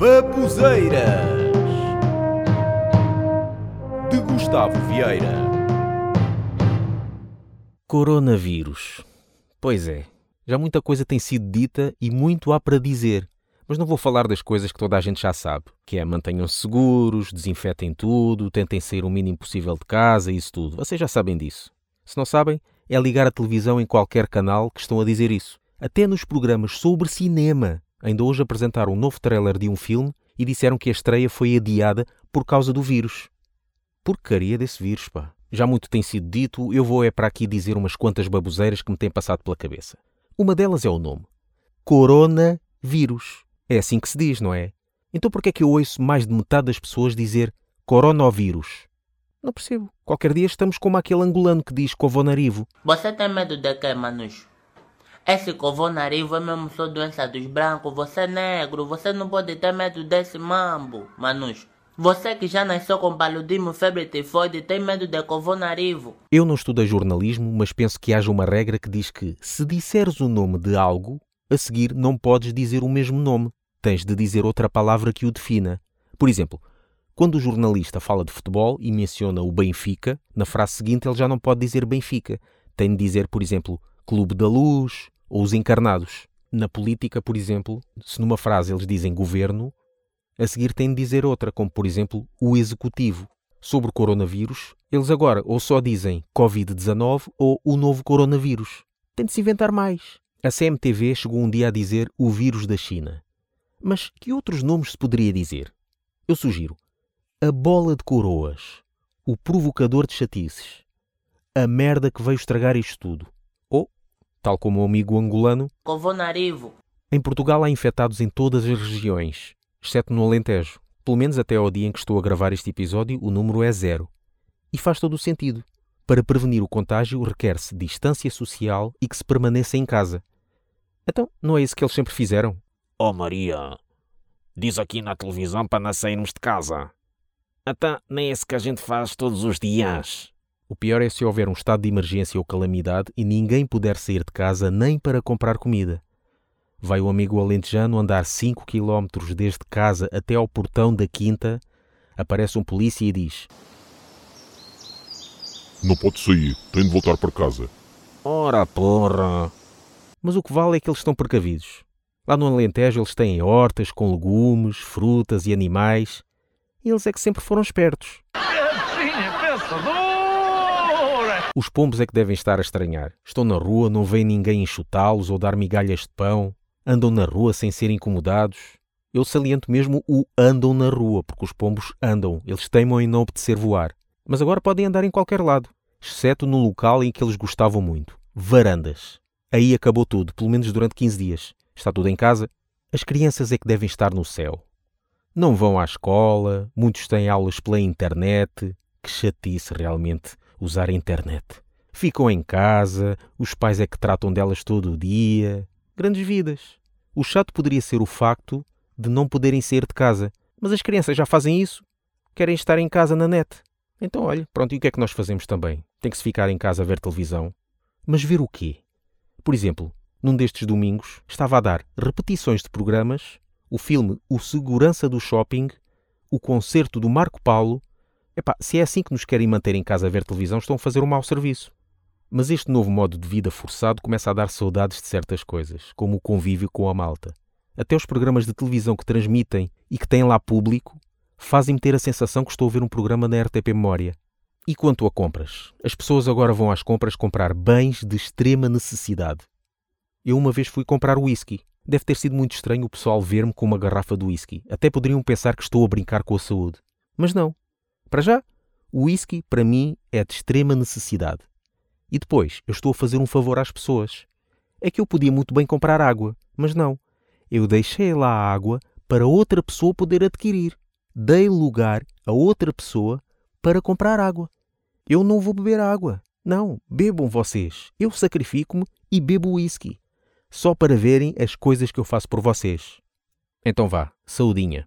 Babuzeiras de Gustavo Vieira. Coronavírus. Pois é, já muita coisa tem sido dita e muito há para dizer. Mas não vou falar das coisas que toda a gente já sabe, que é mantenham-se seguros, desinfetem tudo, tentem sair o mínimo possível de casa, isso tudo. Vocês já sabem disso. Se não sabem, é ligar a televisão em qualquer canal que estão a dizer isso. Até nos programas sobre cinema. Ainda hoje apresentaram um novo trailer de um filme e disseram que a estreia foi adiada por causa do vírus. Porcaria desse vírus, pá. Já muito tem sido dito, eu vou é para aqui dizer umas quantas baboseiras que me têm passado pela cabeça. Uma delas é o nome. Coronavírus. É assim que se diz, não é? Então por que é que eu ouço mais de metade das pessoas dizer coronavírus? Não percebo. Qualquer dia estamos como aquele angolano que diz covonarivo. Você tem medo de quê, Manus? Esse covonarivo é mesmo só doença dos brancos. Você é negro, você não pode ter medo desse mambo, Manus. Você que já nasceu com paludismo, febre tifoide, tem medo de covonarivo. Eu não estudei jornalismo, mas penso que haja uma regra que diz que se disseres o nome de algo, a seguir não podes dizer o mesmo nome tens de dizer outra palavra que o defina. Por exemplo, quando o jornalista fala de futebol e menciona o Benfica, na frase seguinte ele já não pode dizer Benfica. Tem de dizer, por exemplo, Clube da Luz ou os Encarnados. Na política, por exemplo, se numa frase eles dizem governo, a seguir tem de dizer outra, como por exemplo o executivo. Sobre o coronavírus, eles agora ou só dizem Covid-19 ou o novo coronavírus. Tem de se inventar mais. A CMTV chegou um dia a dizer o vírus da China. Mas que outros nomes se poderia dizer? Eu sugiro a bola de coroas, o provocador de chatices, a merda que veio estragar isto tudo. Tal como o amigo angolano, Covonarivo. em Portugal há infectados em todas as regiões, exceto no Alentejo. Pelo menos até ao dia em que estou a gravar este episódio, o número é zero. E faz todo o sentido. Para prevenir o contágio requer-se distância social e que se permaneça em casa. Então, não é isso que eles sempre fizeram? Oh Maria, diz aqui na televisão para não sairmos de casa. Até nem é isso que a gente faz todos os dias. O pior é se houver um estado de emergência ou calamidade e ninguém puder sair de casa nem para comprar comida. Vai o amigo alentejano andar 5 km desde casa até ao portão da quinta, aparece um polícia e diz Não pode sair, tem de voltar para casa. Ora porra. Mas o que vale é que eles estão precavidos. Lá no Alentejo eles têm hortas com legumes, frutas e animais. E eles é que sempre foram espertos. Os pombos é que devem estar a estranhar. Estão na rua, não vem ninguém enxutá-los ou dar migalhas de pão. Andam na rua sem ser incomodados. Eu saliento mesmo o andam na rua, porque os pombos andam. Eles teimam em não obedecer voar. Mas agora podem andar em qualquer lado, exceto no local em que eles gostavam muito. Varandas. Aí acabou tudo, pelo menos durante 15 dias. Está tudo em casa? As crianças é que devem estar no céu. Não vão à escola, muitos têm aulas pela internet. Que chatice realmente usar a internet. Ficam em casa, os pais é que tratam delas todo o dia. Grandes vidas. O chato poderia ser o facto de não poderem sair de casa. Mas as crianças já fazem isso. Querem estar em casa na net. Então, olha, pronto, e o que é que nós fazemos também? Tem que se ficar em casa a ver televisão. Mas ver o quê? Por exemplo, num destes domingos, estava a dar repetições de programas, o filme O Segurança do Shopping, o concerto do Marco Paulo. Epá, se é assim que nos querem manter em casa a ver televisão, estão a fazer um mau serviço. Mas este novo modo de vida forçado começa a dar saudades de certas coisas, como o convívio com a malta. Até os programas de televisão que transmitem e que têm lá público fazem-me ter a sensação que estou a ver um programa na RTP Memória. E quanto a compras? As pessoas agora vão às compras comprar bens de extrema necessidade. Eu uma vez fui comprar whisky. Deve ter sido muito estranho o pessoal ver-me com uma garrafa de whisky. Até poderiam pensar que estou a brincar com a saúde. Mas não. Para já, o whisky, para mim, é de extrema necessidade. E depois, eu estou a fazer um favor às pessoas. É que eu podia muito bem comprar água, mas não. Eu deixei lá a água para outra pessoa poder adquirir. Dei lugar a outra pessoa para comprar água. Eu não vou beber água. Não, bebam vocês. Eu sacrifico-me e bebo whisky. Só para verem as coisas que eu faço por vocês. Então vá, saudinha.